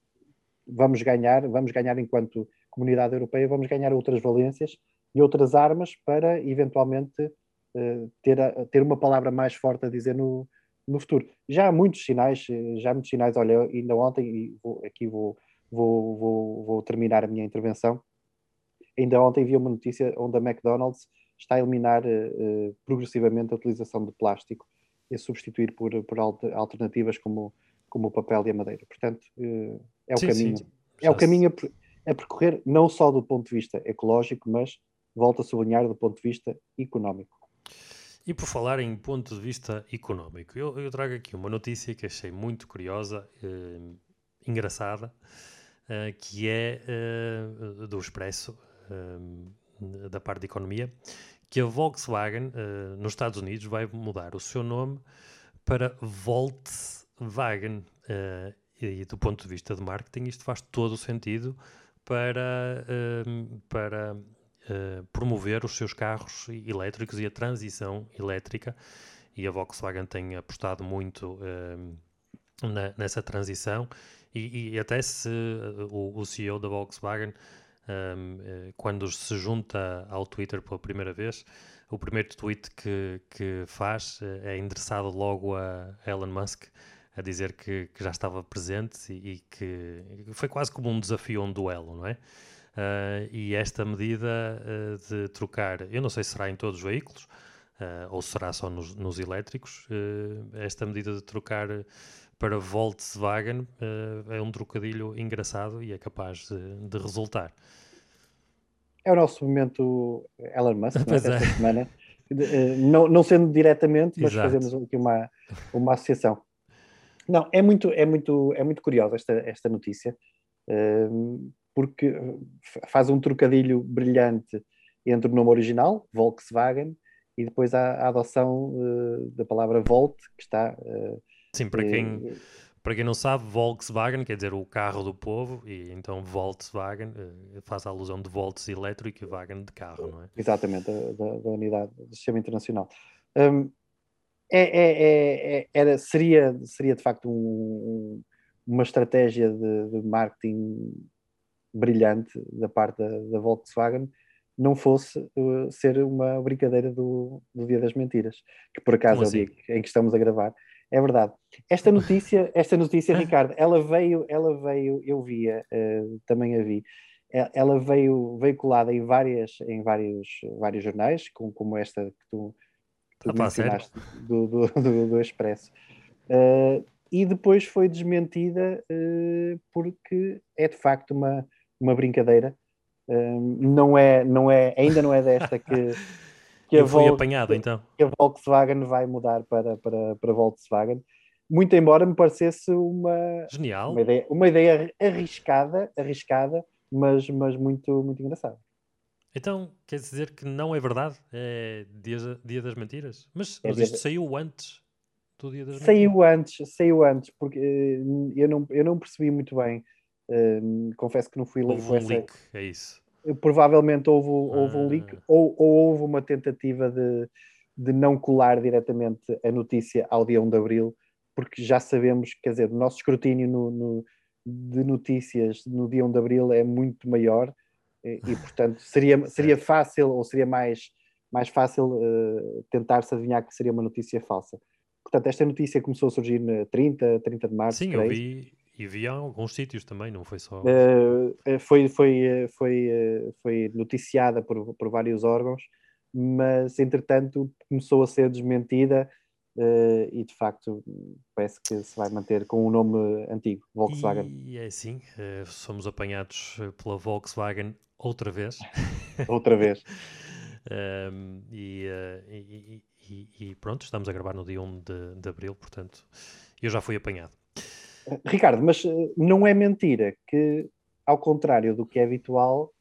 vamos ganhar, vamos ganhar enquanto comunidade europeia, vamos ganhar outras valências e outras armas para eventualmente uh, ter, a, ter uma palavra mais forte a dizer no, no futuro. Já há muitos sinais, eh, já há muitos sinais, olha, ainda ontem, e vou, aqui vou, vou, vou, vou terminar a minha intervenção, ainda ontem vi uma notícia onde a McDonald's está a eliminar uh, progressivamente a utilização de plástico e a substituir por, por alternativas como, como o papel e a madeira. Portanto, uh, é o sim, caminho. Sim. É o caminho a, a percorrer não só do ponto de vista ecológico, mas, volto a sublinhar, do ponto de vista económico. E por falar em ponto de vista económico, eu, eu trago aqui uma notícia que achei muito curiosa, eh, engraçada, eh, que é eh, do Expresso, da parte de economia, que a Volkswagen eh, nos Estados Unidos vai mudar o seu nome para Volkswagen. Eh, e do ponto de vista de marketing, isto faz todo o sentido para, uh, para uh, promover os seus carros elétricos e a transição elétrica. E a Volkswagen tem apostado muito uh, na, nessa transição. E, e até se o, o, CEO da Volkswagen, um, quando se junta ao Twitter pela primeira vez, o primeiro tweet que, que faz é endereçado logo a Elon Musk a dizer que, que já estava presente e, e, que foi quase como um desafio, um duelo, não é? Uh, e esta medida uh, de trocar, eu não sei se será em todos os veículos uh, ou será só nos, nos elétricos, esta medida de trocar para Volkswagen é um trocadilho engraçado e é capaz de, de resultar. É o nosso momento Elon Musk, não é? Esta semana. Não, não sendo diretamente, mas Exato. fazemos aqui uma, uma associação. Não, é muito, é muito, é muito curiosa esta, esta notícia, ehm, porque faz um trocadilho brilhante entre o nome original, Volkswagen, e depois a, a adoção uh, da palavra Volt, que está. Sim, para quem, para quem não sabe, Volkswagen quer dizer o carro do povo, e então Volkswagen faz a alusão de volts elétrico e Wagen de carro, não é? Exatamente, da, da unidade do sistema internacional. Um, é, é, é, é, era, seria, seria de facto um, uma estratégia de, de, marketing brilhante da parte da, da Volkswagen, não fosse uh, ser uma brincadeira do, do Dia das Mentiras, que por acaso assim? é o dia em que estamos a gravar. É verdade. Esta notícia, esta notícia, Ricardo, ela veio, ela veio, eu via, uh, também a vi, ela veio veiculada em várias, em vários, vários jornais, como, como esta que tu tu ah, mencionaste do, do, do, do, Expresso. Uh, e depois foi desmentida uh, porque é de facto uma, uma brincadeira. Não é, não é, ainda não é desta que, que, a, Vol apanhado, então. que a Volkswagen vai mudar para, para, para Volkswagen. Muito embora me parecesse uma, Genial. uma, ideia, uma ideia arriscada, arriscada mas, mas muito, muito engraçada. Então, quer dizer que não é verdade? É dia, dia das mentiras? Mas, é mas isto saiu antes do dia das saiu mentiras? antes, saiu antes, porque uh, eu, não, eu não percebi muito bem. Uh, confesso que não fui houve um essa... leak, é isso. Provavelmente houve, houve ah. um leak ou, ou houve uma tentativa de, de não colar diretamente a notícia ao dia 1 de Abril, porque já sabemos, quer dizer, o nosso escrutínio no, no, de notícias no dia 1 de Abril é muito maior e, e portanto, seria, seria fácil ou seria mais, mais fácil uh, tentar-se adivinhar que seria uma notícia falsa. Portanto, esta notícia começou a surgir na 30, 30 de março. Sim, eu vi, e vi em alguns sítios também, não foi só. Uh, foi, foi, foi, foi noticiada por, por vários órgãos, mas entretanto começou a ser desmentida Uh, e de facto parece que se vai manter com o nome antigo, Volkswagen. E é assim, uh, somos apanhados pela Volkswagen outra vez. outra vez. um, e, e, e, e, pronto, estamos a gravar no dia 1 de, de abril, portanto, eu já fui apanhado. Ricardo, mas não é mentira que, ao contrário do que é habitual,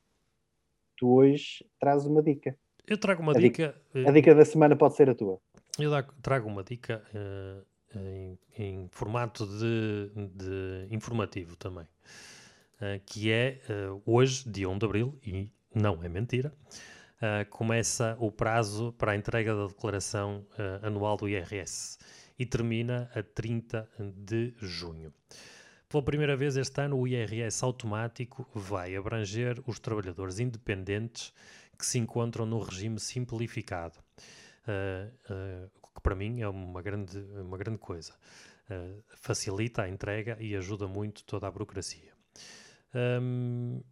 tu hoje trazes uma dica. Eu trago uma a dica. dica a dica da semana pode ser a tua. Eu trago uma dica uh, em, em, formato de, de, informativo também, uh, que é uh, hoje, dia 1 de abril, e não é mentira, começa o prazo para a entrega da declaração anual do IRS e termina a 30 de junho. Pela primeira vez este ano, o IRS automático vai abranger os trabalhadores independentes que se encontram no regime simplificado uh, que para mim é uma grande, uma grande coisa. Uh, facilita a entrega e ajuda muito toda a burocracia. Um,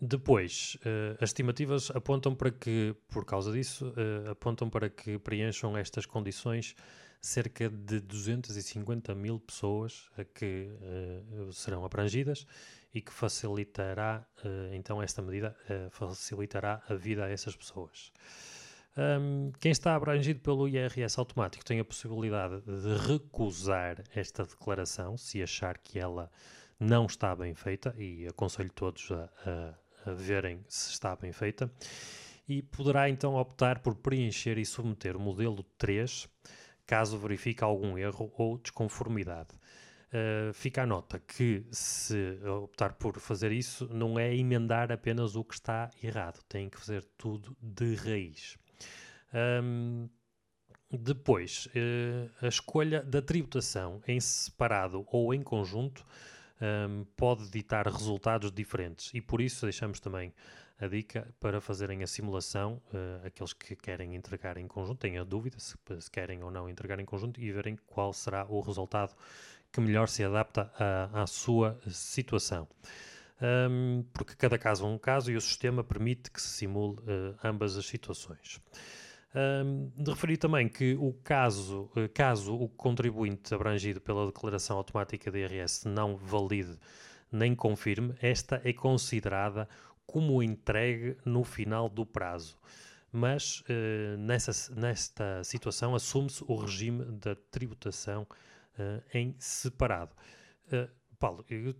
depois, uh, as estimativas apontam para que, por causa disso, uh, apontam para que preencham estas condições cerca de 250 mil pessoas a que uh, serão abrangidas e que facilitará, então, esta medida facilitará a vida a essas pessoas. Um, quem está abrangido pelo IRS automático tem a possibilidade de recusar esta declaração se achar que ela não está bem feita, e aconselho todos a, a, a verem se está bem feita, e poderá então optar por preencher e submeter o modelo 3 caso verifique algum erro ou desconformidade. Uh, fica a nota que se optar por fazer isso, não é emendar apenas o que está errado, tem que fazer tudo de raiz. Um, depois, uh, a escolha da tributação em separado ou em conjunto um, pode ditar resultados diferentes e por isso deixamos também a dica para fazerem a simulação, uh, aqueles que querem entregar em conjunto, a dúvida se, se, querem ou não entregar em conjunto e verem qual será o resultado que melhor se adapta à, à sua situação. Um, porque cada caso é um caso e o sistema permite que se simule uh, ambas as situações. Um, de referir também que o caso, eh, caso o contribuinte abrangido pela declaração automática de IRS não valide nem confirme, esta é considerada como entregue no final do prazo. Mas uh, nessa, nesta situação assume-se o regime da tributação uh, em separado. Uh, Paulo, eu,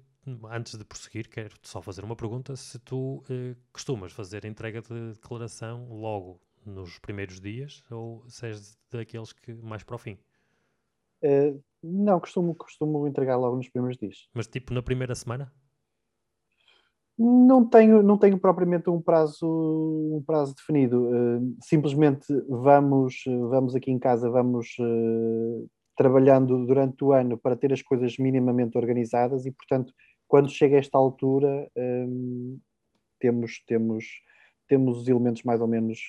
antes de prosseguir, quero só fazer uma pergunta: se tu costumas fazer entrega de declaração logo nos primeiros dias ou se és daqueles que mais para o fim? Uh, não, costumo, costumo entregar logo nos primeiros dias. Mas tipo na primeira semana? Não tenho, não tenho propriamente um prazo, um prazo definido. Uh, simplesmente vamos, vamos aqui em casa, vamos uh, trabalhando durante o ano para ter as coisas minimamente organizadas e, portanto, quando chega esta altura, temos, temos temos os elementos mais ou menos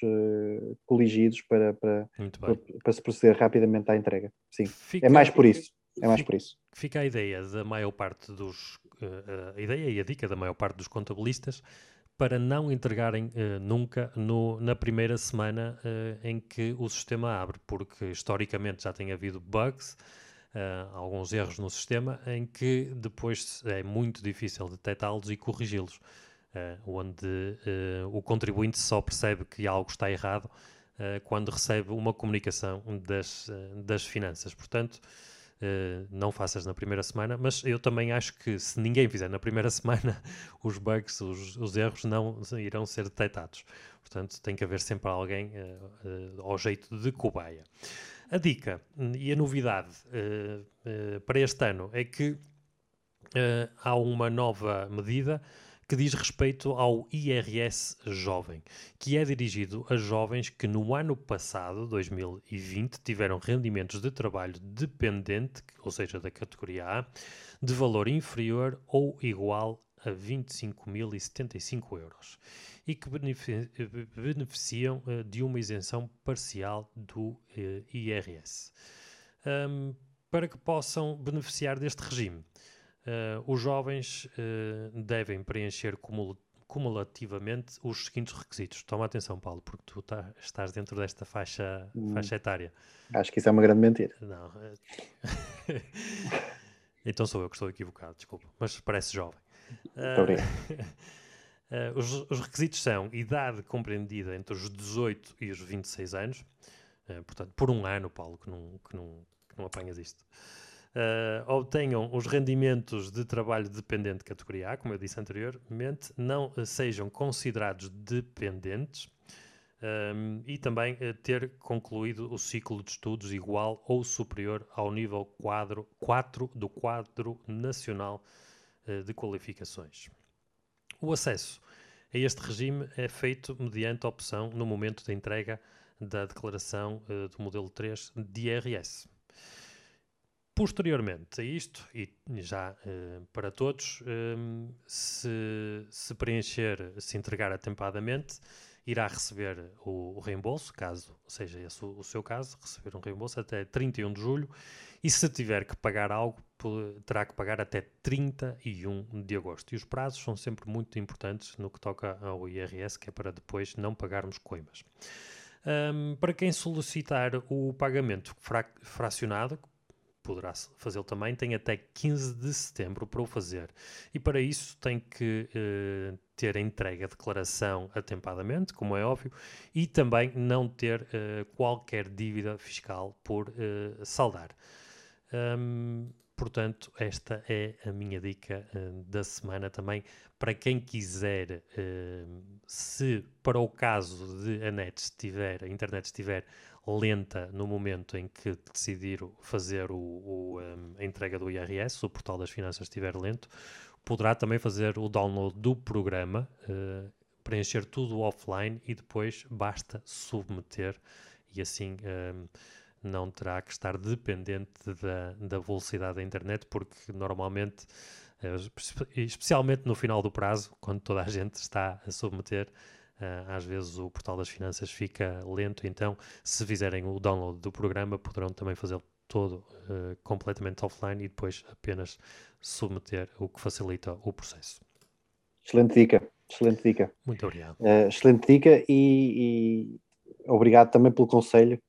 coligidos para, para, para, para, se proceder rapidamente à entrega. Sim, fica, é mais por isso. É mais por isso. Fica a ideia da maior parte dos. Uh, a ideia e a dica da maior parte dos contabilistas para não entregarem uh, nunca no, na primeira semana uh, em que o sistema abre, porque historicamente já tem havido bugs, uh, alguns erros no sistema, em que depois é muito difícil detectá-los e corrigi-los, onde o contribuinte só percebe que algo está errado quando recebe uma comunicação das, das finanças. Portanto, Uh, não faças na primeira semana, mas eu também acho que se ninguém fizer na primeira semana, os bugs, os, os erros não irão ser detectados. Portanto, tem que haver sempre alguém uh, uh, ao jeito de cobaia. A dica e a novidade para este ano é que há uma nova medida que diz respeito ao IRS Jovem, que é dirigido a jovens que no ano passado, 2020, tiveram rendimentos de trabalho dependente, ou seja, da categoria A, de valor inferior ou igual a 25.075 euros e que beneficiam uh, de uma isenção parcial do eh, IRS. Um, para que possam beneficiar deste regime, Uh, os jovens uh, devem preencher cumul cumulativamente os seguintes requisitos. Toma atenção, Paulo, porque tu tá, estás dentro desta faixa, hum. faixa etária. Acho que isso é uma grande mentira. Não. É... então sou eu que estou equivocado, desculpa, mas parece jovem. Uh, os, os, requisitos são idade compreendida entre os 18 e os 26 anos, portanto, por um ano, Paulo, que não, que não, que não apanhas isto uh, obtenham os rendimentos de trabalho dependente categoria A, como eu disse anteriormente, não uh, sejam considerados dependentes um, e também uh, ter concluído o ciclo de estudos igual ou superior ao nível quadro, 4 do quadro nacional de qualificações. O acesso a este regime é feito mediante opção no momento da entrega da declaração do modelo 3 de IRS. Posteriormente a isto, e já uh, para todos, um, ehm, se, se, preencher, se entregar atempadamente, irá receber o, o reembolso, caso seja esse o, o, seu caso, receber um reembolso até 31 de julho, e se tiver que pagar algo, terá que pagar até 31 de agosto. E os prazos são sempre muito importantes no que toca ao IRS, que é para depois não pagarmos coimas. Um, para quem solicitar o pagamento fra fracionado, poderá fazê-lo também, tem até 15 de setembro para o fazer. E para isso tem que uh, ter a entrega a declaração atempadamente, como é óbvio, e também não ter uh, qualquer dívida fiscal por uh, saldar. Um, portanto, esta é a minha dica da semana também para quem quiser, se para o caso de a net estiver, a internet estiver lenta no momento em que decidir fazer o, o, um, a entrega do IRS, o portal das finanças estiver lento, poderá também fazer o download do programa, uh, preencher tudo offline e depois basta submeter e assim um, não terá que estar dependente da, da velocidade da internet, porque normalmente, uh, especialmente no final do prazo, quando toda a gente está a submeter, às vezes o portal das finanças fica lento, então se fizerem o download do programa poderão também fazê-lo todo uh, completamente offline e depois apenas submeter, o que facilita o processo. Excelente dica, excelente dica. Muito obrigado. Uh, excelente dica e, e, obrigado também pelo conselho.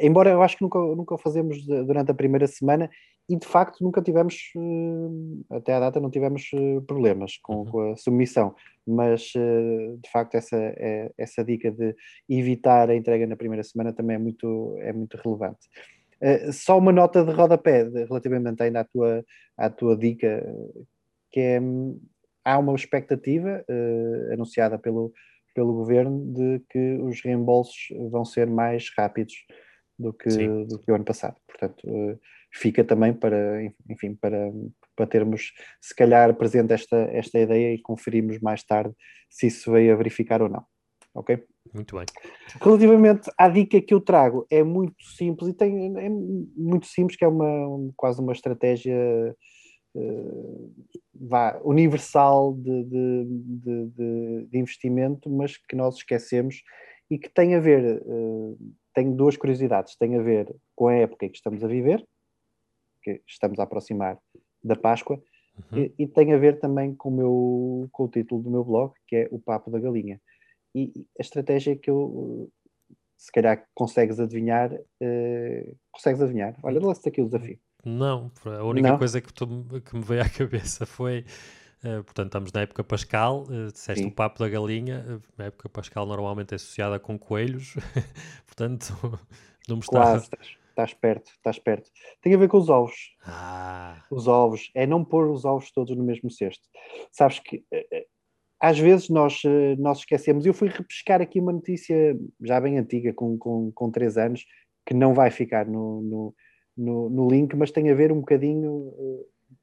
embora eu acho que nunca, nunca o fazemos durante a primeira semana e de facto nunca tivemos, eh, até à data, não tivemos eh, problemas com, uhum. com a submissão, mas eh, de facto essa, é, essa dica de evitar a entrega na primeira semana também é muito, é muito relevante. Só uma nota de rodapé relativamente ainda à tua, à tua dica, que é, há uma expectativa anunciada pelo, pelo governo de que os reembolsos vão ser mais rápidos do que, do que o ano passado. Portanto, fica também para, enfim, para, para termos, se calhar, presente esta, esta ideia e conferirmos mais tarde se isso veio a verificar ou não. Ok? Muito bem. Relativamente à dica que eu trago, é muito simples e tem, é muito simples, que é uma, quase uma estratégia uh, vá, universal de, de, de, de, investimento, mas que nós esquecemos e que tem a ver, uh, tem duas curiosidades, tem a ver com a época em que estamos a viver, que estamos a aproximar da Páscoa, uhum. e, e, tem a ver também com o, meu, com o título do meu blog, que é O Papo da Galinha. E a estratégia que eu, se calhar consegues adivinhar, uh, consegues adivinhar. Olha, lança aqui o desafio. Não, a única Não? coisa que, tu, que me veio à cabeça foi Uh, portanto, estamos na época pascal, uh, disseste Sim. o papo da galinha, uh, a época pascal normalmente é associada com coelhos, portanto, não me está... Quase, estás, estás perto, estás perto. Tem a ver com os ovos. Ah. Os ovos, é não pôr os ovos todos no mesmo cesto. Sabes que às vezes nós, nós esquecemos, eu fui repescar aqui uma notícia já bem antiga, com, com, com três anos, que não vai ficar no, no, no, no link, mas tem a ver um bocadinho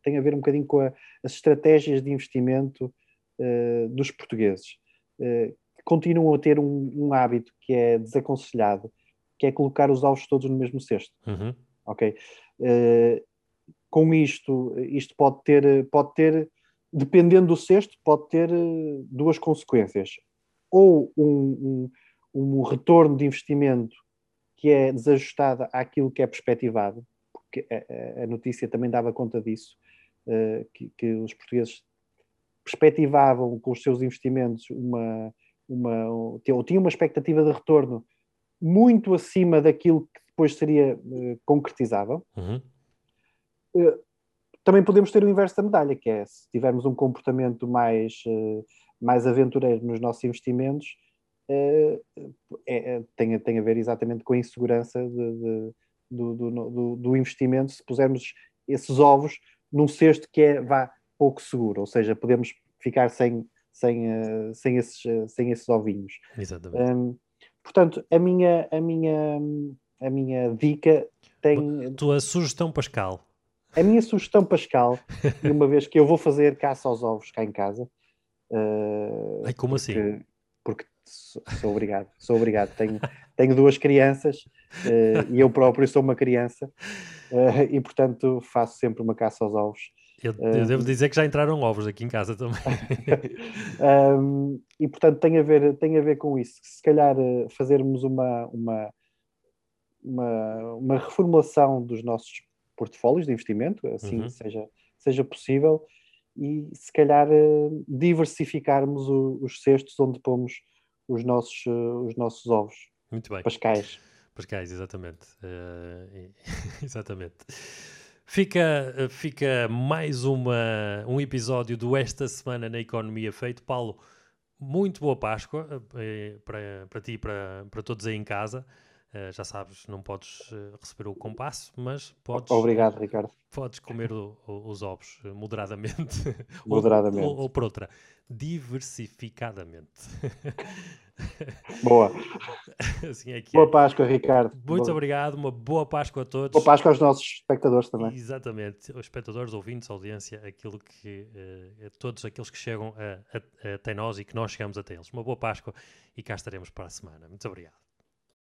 tem a ver um bocadinho com a, as estratégias de investimento uh, dos portugueses, uh, que continuam a ter um, um, hábito que é desaconselhado, que é colocar os ovos todos no mesmo cesto. Uhum. Ok? Uh, com isto, isto pode ter, pode ter, dependendo do cesto, pode ter duas consequências. Ou um, um, um retorno de investimento que é desajustado àquilo que é perspectivado, porque a, a, notícia também dava conta disso, uh, que, que, os portugueses perspectivavam com os seus investimentos uma, uma, ou tinham uma expectativa de retorno muito acima daquilo que depois seria uh, concretizável. Uhum. Uh, também podemos ter o inverso da medalha, que é se tivermos um comportamento mais, mais aventureiro nos nossos investimentos, é, é, tem, tem a ver exatamente com a insegurança de, de, do, do, do, do, investimento se pusermos esses ovos num cesto que é vá, pouco seguro, ou seja, podemos ficar sem, sem, uh, sem, esses, uh, sem esses ovinhos. Exatamente. Um, portanto, a minha, a, minha, a minha dica tem. A tua sugestão Pascal. A minha sugestão Pascal, uma vez que eu vou fazer caça aos ovos cá em casa. Uh, Ai, como porque, assim? Porque sou, sou obrigado, sou obrigado. Tenho, tenho duas crianças uh, e eu próprio sou uma criança uh, e, portanto, faço sempre uma caça aos ovos. Eu, eu devo dizer que já entraram ovos aqui em casa também. um, e, portanto, tem a, ver, tem a ver com isso. Se calhar fazermos uma, uma, uma, uma reformulação dos nossos portfólios de investimento, assim uhum. seja, seja possível, e se calhar diversificarmos o, os cestos onde pomos os nossos, os nossos ovos. Muito bem. Pascais. Pascais, exatamente. Uh, exatamente. Fica, fica mais uma, um episódio do Esta Semana na Economia feito. Paulo, muito boa Páscoa uh, para, para ti e para, para todos aí em casa. Uh, já sabes, não podes receber o compasso, mas podes. Obrigado, Ricardo. Podes comer o, o, os ovos moderadamente. Moderadamente. ou, ou, ou por outra, diversificadamente. Boa. Assim é boa é. Páscoa, Ricardo. Muito boa. obrigado, uma boa Páscoa a todos. Boa Páscoa aos nossos espectadores também. Exatamente, os espectadores, ouvintes, audiência, aquilo que uh, todos aqueles que chegam até nós e que nós chegamos até eles. Uma boa Páscoa e cá estaremos para a semana. Muito obrigado.